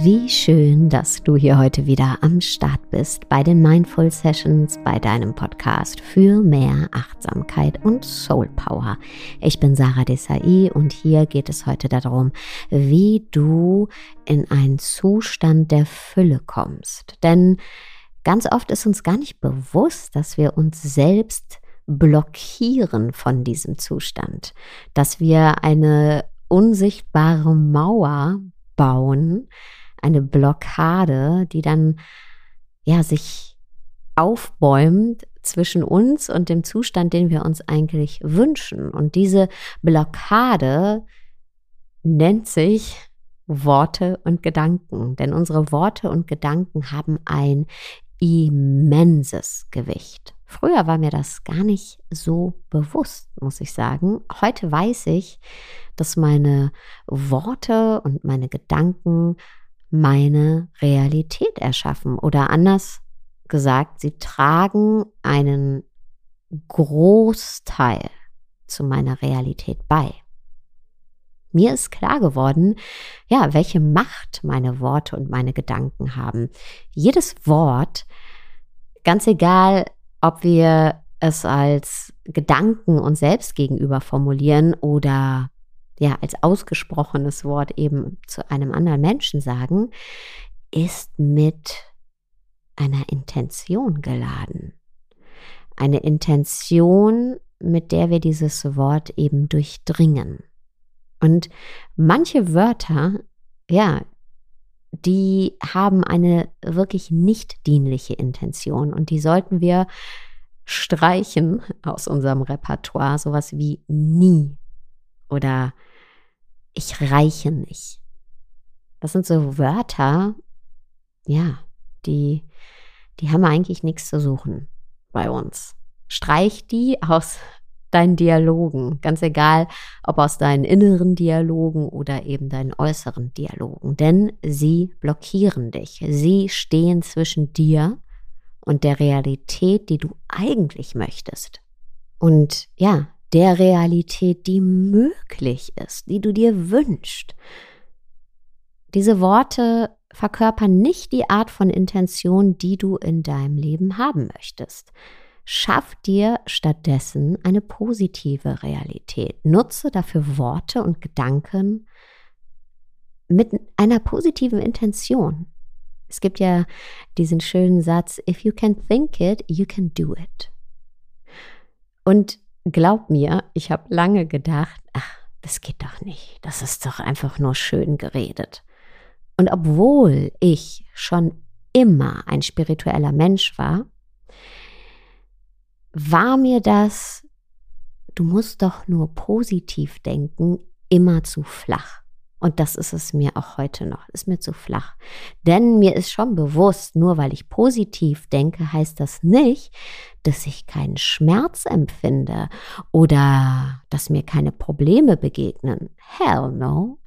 Wie schön, dass du hier heute wieder am Start bist bei den Mindful Sessions, bei deinem Podcast für mehr Achtsamkeit und Soul Power. Ich bin Sarah Desai und hier geht es heute darum, wie du in einen Zustand der Fülle kommst. Denn ganz oft ist uns gar nicht bewusst, dass wir uns selbst blockieren von diesem Zustand, dass wir eine unsichtbare Mauer bauen, eine Blockade, die dann ja sich aufbäumt zwischen uns und dem Zustand, den wir uns eigentlich wünschen. Und diese Blockade nennt sich Worte und Gedanken, denn unsere Worte und Gedanken haben ein immenses Gewicht. Früher war mir das gar nicht so bewusst, muss ich sagen. Heute weiß ich, dass meine Worte und meine Gedanken meine Realität erschaffen. Oder anders gesagt, sie tragen einen Großteil zu meiner Realität bei. Mir ist klar geworden, ja, welche Macht meine Worte und meine Gedanken haben. Jedes Wort, ganz egal, ob wir es als Gedanken uns selbst gegenüber formulieren oder ja als ausgesprochenes Wort eben zu einem anderen Menschen sagen, ist mit einer Intention geladen. Eine Intention, mit der wir dieses Wort eben durchdringen. Und manche Wörter, ja, die haben eine wirklich nicht dienliche Intention und die sollten wir streichen aus unserem Repertoire, sowas wie nie oder ich reiche nicht. Das sind so Wörter, ja, die, die haben eigentlich nichts zu suchen bei uns. Streich die aus deinen Dialogen, ganz egal, ob aus deinen inneren Dialogen oder eben deinen äußeren Dialogen, denn sie blockieren dich. Sie stehen zwischen dir und der Realität, die du eigentlich möchtest. Und ja, der Realität, die möglich ist, die du dir wünschst. Diese Worte verkörpern nicht die Art von Intention, die du in deinem Leben haben möchtest. Schaff dir stattdessen eine positive Realität. Nutze dafür Worte und Gedanken mit einer positiven Intention. Es gibt ja diesen schönen Satz, if you can think it, you can do it. Und glaub mir, ich habe lange gedacht, ach, das geht doch nicht. Das ist doch einfach nur schön geredet. Und obwohl ich schon immer ein spiritueller Mensch war, war mir das, du musst doch nur positiv denken, immer zu flach. Und das ist es mir auch heute noch, ist mir zu flach. Denn mir ist schon bewusst, nur weil ich positiv denke, heißt das nicht, dass ich keinen Schmerz empfinde oder dass mir keine Probleme begegnen. Hell no.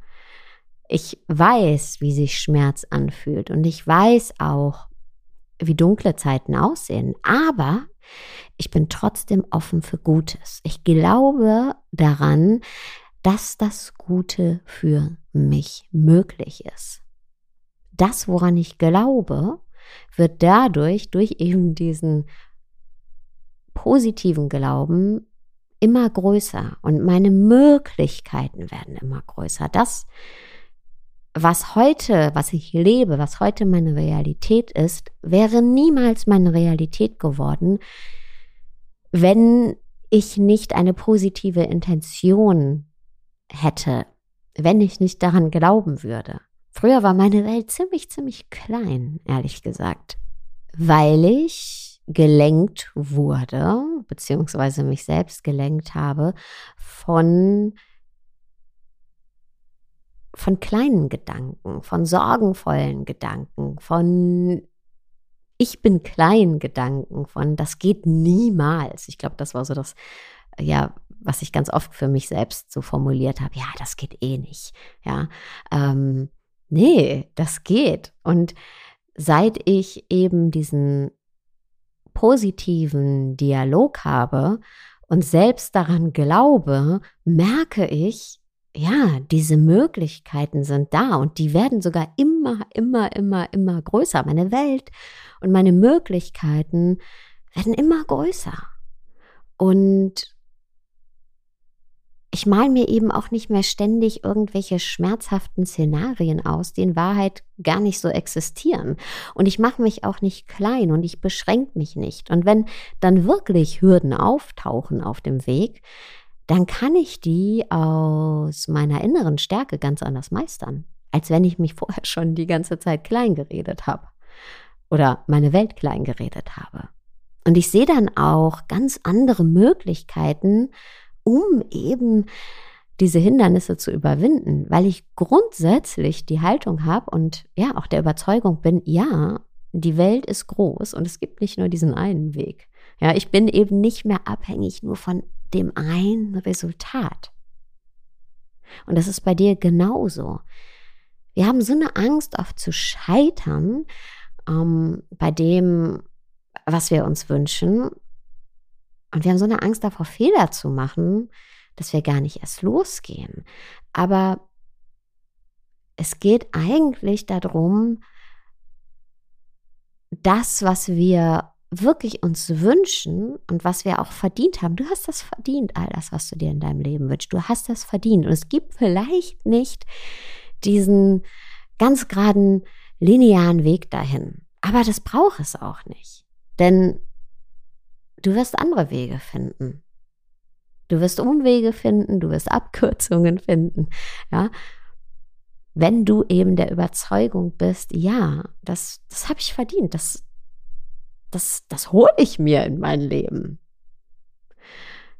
Ich weiß, wie sich Schmerz anfühlt und ich weiß auch, wie dunkle Zeiten aussehen. Aber ich bin trotzdem offen für Gutes. Ich glaube daran, dass das Gute für mich möglich ist. Das, woran ich glaube, wird dadurch, durch eben diesen positiven Glauben, immer größer und meine Möglichkeiten werden immer größer. Das, was heute, was ich lebe, was heute meine Realität ist, wäre niemals meine Realität geworden, wenn ich nicht eine positive Intention hätte, wenn ich nicht daran glauben würde. Früher war meine Welt ziemlich, ziemlich klein, ehrlich gesagt, weil ich gelenkt wurde, beziehungsweise mich selbst gelenkt habe von von kleinen Gedanken, von sorgenvollen Gedanken, von ich bin klein Gedanken von, das geht niemals. Ich glaube, das war so das, ja, was ich ganz oft für mich selbst so formuliert habe. Ja, das geht eh nicht. Ja, ähm, nee, das geht. Und seit ich eben diesen positiven Dialog habe und selbst daran glaube, merke ich, ja, diese Möglichkeiten sind da und die werden sogar immer, immer, immer, immer größer. Meine Welt und meine Möglichkeiten werden immer größer. Und ich mal mir eben auch nicht mehr ständig irgendwelche schmerzhaften Szenarien aus, die in Wahrheit gar nicht so existieren. Und ich mache mich auch nicht klein und ich beschränke mich nicht. Und wenn dann wirklich Hürden auftauchen auf dem Weg, dann kann ich die aus meiner inneren Stärke ganz anders meistern, als wenn ich mich vorher schon die ganze Zeit klein geredet habe oder meine Welt klein geredet habe. Und ich sehe dann auch ganz andere Möglichkeiten, um eben diese Hindernisse zu überwinden, weil ich grundsätzlich die Haltung habe und ja auch der Überzeugung bin, ja, die Welt ist groß und es gibt nicht nur diesen einen Weg. Ja, ich bin eben nicht mehr abhängig nur von dem einen Resultat. Und das ist bei dir genauso. Wir haben so eine Angst oft zu scheitern ähm, bei dem, was wir uns wünschen. Und wir haben so eine Angst davor, Fehler zu machen, dass wir gar nicht erst losgehen. Aber es geht eigentlich darum, das, was wir wirklich uns wünschen und was wir auch verdient haben. Du hast das verdient, all das, was du dir in deinem Leben wünschst. Du hast das verdient. Und es gibt vielleicht nicht diesen ganz geraden, linearen Weg dahin. Aber das braucht es auch nicht. Denn du wirst andere Wege finden. Du wirst Umwege finden, du wirst Abkürzungen finden, ja. Wenn du eben der Überzeugung bist, ja, das, das habe ich verdient, das, das, das hole ich mir in mein Leben.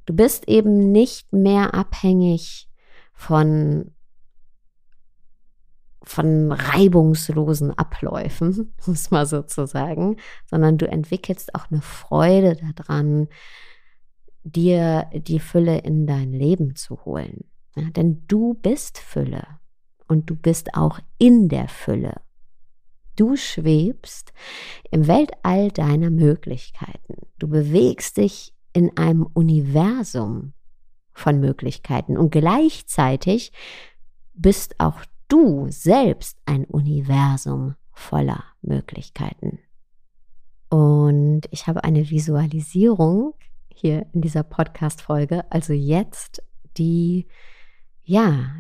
Du bist eben nicht mehr abhängig von von reibungslosen Abläufen, muss man sozusagen, sondern du entwickelst auch eine Freude daran, dir die Fülle in dein Leben zu holen. Ja, denn du bist Fülle und du bist auch in der Fülle. Du schwebst im Weltall deiner Möglichkeiten. Du bewegst dich in einem Universum von Möglichkeiten und gleichzeitig bist auch du selbst ein Universum voller Möglichkeiten. Und ich habe eine Visualisierung hier in dieser Podcast-Folge, also jetzt, die, ja,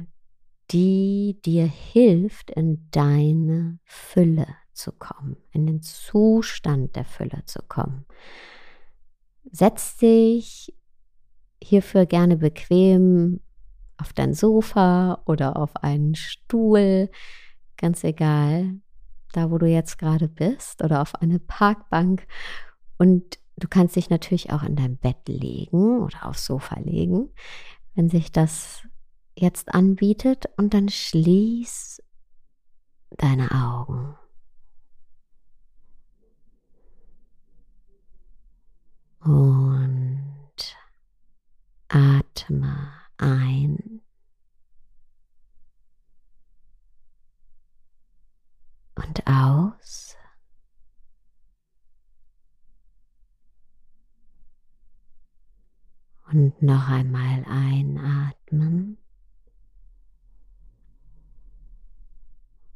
die dir hilft, in deine Fülle zu kommen, in den Zustand der Fülle zu kommen. Setz dich hierfür gerne bequem auf dein Sofa oder auf einen Stuhl, ganz egal, da wo du jetzt gerade bist oder auf eine Parkbank. Und du kannst dich natürlich auch in dein Bett legen oder aufs Sofa legen, wenn sich das jetzt anbietet. Und dann schließ deine Augen. Und atme ein und aus. Und noch einmal einatmen.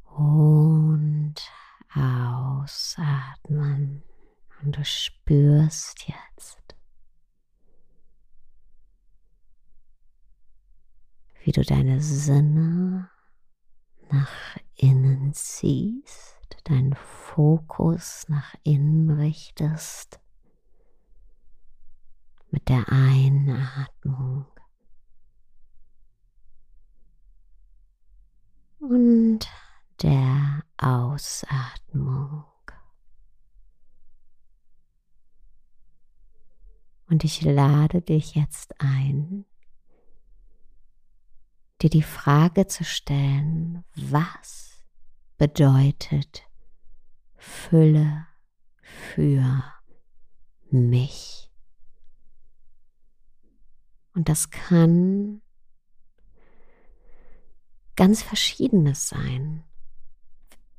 Und ausatmen. Und du spürst jetzt, wie du deine Sinne nach innen ziehst, deinen Fokus nach innen richtest mit der Einatmung und der Ausatmung. Und ich lade dich jetzt ein, dir die Frage zu stellen, was bedeutet Fülle für mich? Und das kann ganz verschiedenes sein.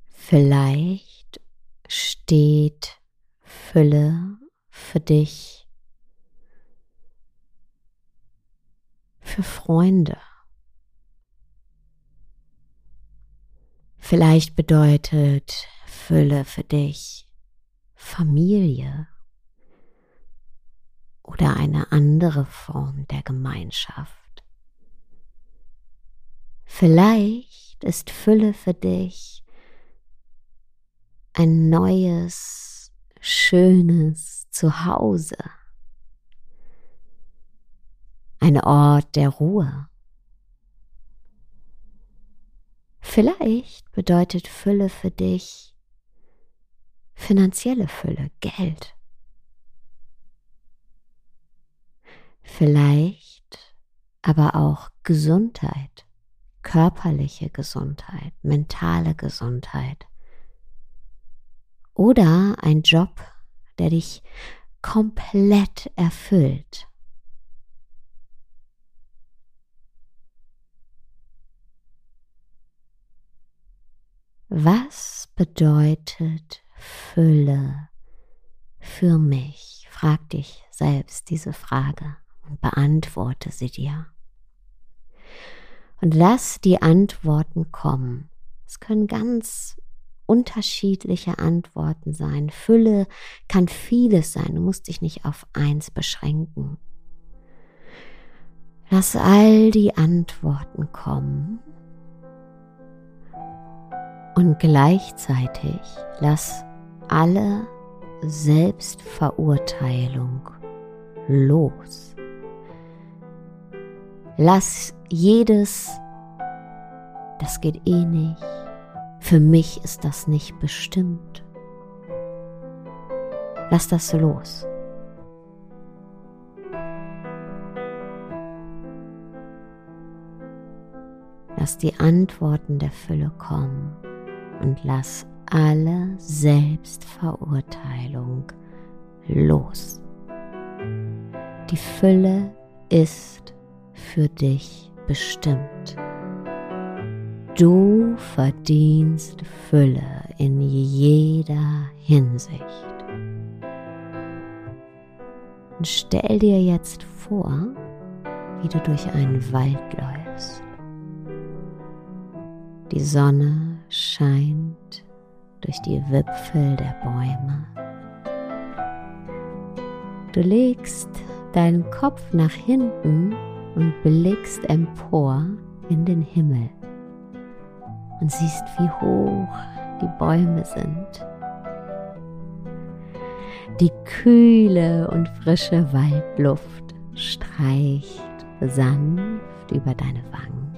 Vielleicht steht Fülle für dich für Freunde Vielleicht bedeutet Fülle für dich Familie oder eine andere Form der Gemeinschaft. Vielleicht ist Fülle für dich ein neues, schönes Zuhause, ein Ort der Ruhe. Vielleicht bedeutet Fülle für dich finanzielle Fülle, Geld. Vielleicht aber auch Gesundheit, körperliche Gesundheit, mentale Gesundheit. Oder ein Job, der dich komplett erfüllt. Was bedeutet Fülle für mich? Frag dich selbst diese Frage und beantworte sie dir. Und lass die Antworten kommen. Es können ganz unterschiedliche Antworten sein. Fülle kann vieles sein. Du musst dich nicht auf eins beschränken. Lass all die Antworten kommen und gleichzeitig lass alle Selbstverurteilung los. Lass jedes, das geht eh nicht, für mich ist das nicht bestimmt. Lass das los. Lass die Antworten der Fülle kommen und lass alle Selbstverurteilung los. Die Fülle ist für dich bestimmt. Du verdienst Fülle in jeder Hinsicht. Und stell dir jetzt vor, wie du durch einen Wald läufst. Die Sonne scheint durch die Wipfel der Bäume. Du legst deinen Kopf nach hinten und blickst empor in den Himmel und siehst, wie hoch die Bäume sind. Die kühle und frische Waldluft streicht sanft über deine Wangen.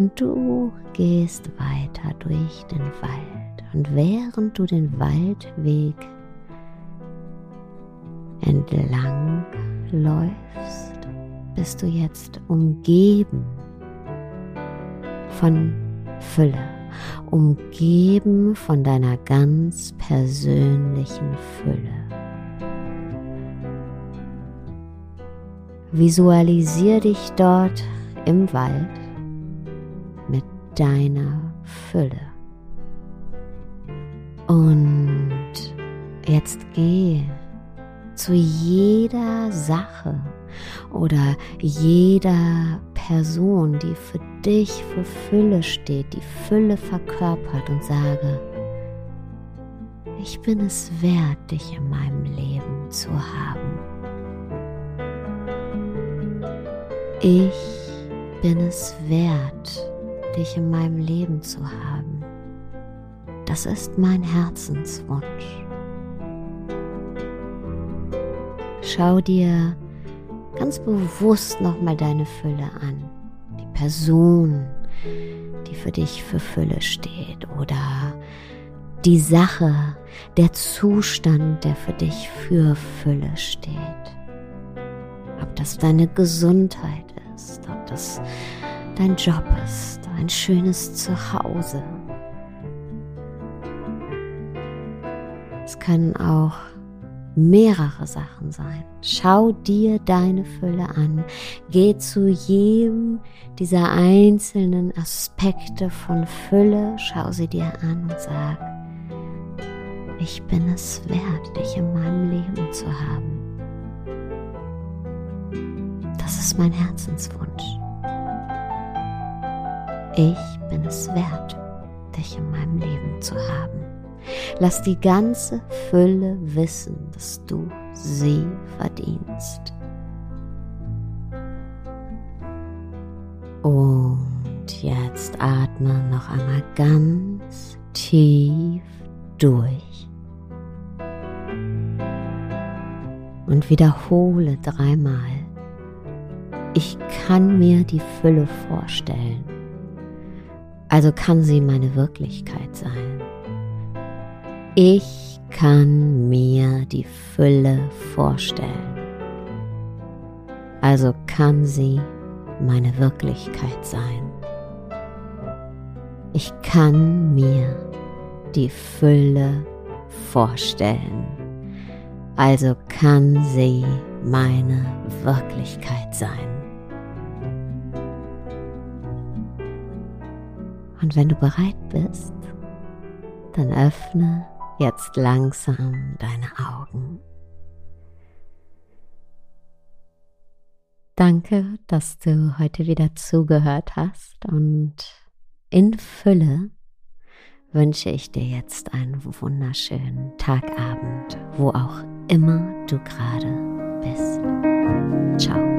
Und du gehst weiter durch den Wald. Und während du den Waldweg entlang läufst, bist du jetzt umgeben von Fülle, umgeben von deiner ganz persönlichen Fülle. Visualisier dich dort im Wald deiner Fülle. Und jetzt geh zu jeder Sache oder jeder Person, die für dich für Fülle steht, die Fülle verkörpert und sage, ich bin es wert, dich in meinem Leben zu haben. Ich bin es wert, dich in meinem Leben zu haben. Das ist mein Herzenswunsch. Schau dir ganz bewusst nochmal deine Fülle an. Die Person, die für dich für Fülle steht oder die Sache, der Zustand, der für dich für Fülle steht. Ob das deine Gesundheit ist, ob das dein Job ist, ein schönes Zuhause. Es können auch mehrere Sachen sein. Schau dir deine Fülle an. Geh zu jedem dieser einzelnen Aspekte von Fülle, schau sie dir an und sag, ich bin es wert, dich in meinem Leben zu haben. Das ist mein Herzenswunsch. Ich bin es wert, dich in meinem Leben zu haben. Lass die ganze Fülle wissen, dass du sie verdienst. Und jetzt atme noch einmal ganz tief durch. Und wiederhole dreimal. Ich kann mir die Fülle vorstellen. Also kann sie meine Wirklichkeit sein. Ich kann mir die Fülle vorstellen. Also kann sie meine Wirklichkeit sein. Ich kann mir die Fülle vorstellen. Also kann sie meine Wirklichkeit sein. Und wenn du bereit bist, dann öffne jetzt langsam deine Augen. Danke, dass du heute wieder zugehört hast und in Fülle wünsche ich dir jetzt einen wunderschönen Tagabend, wo auch immer du gerade bist. Ciao.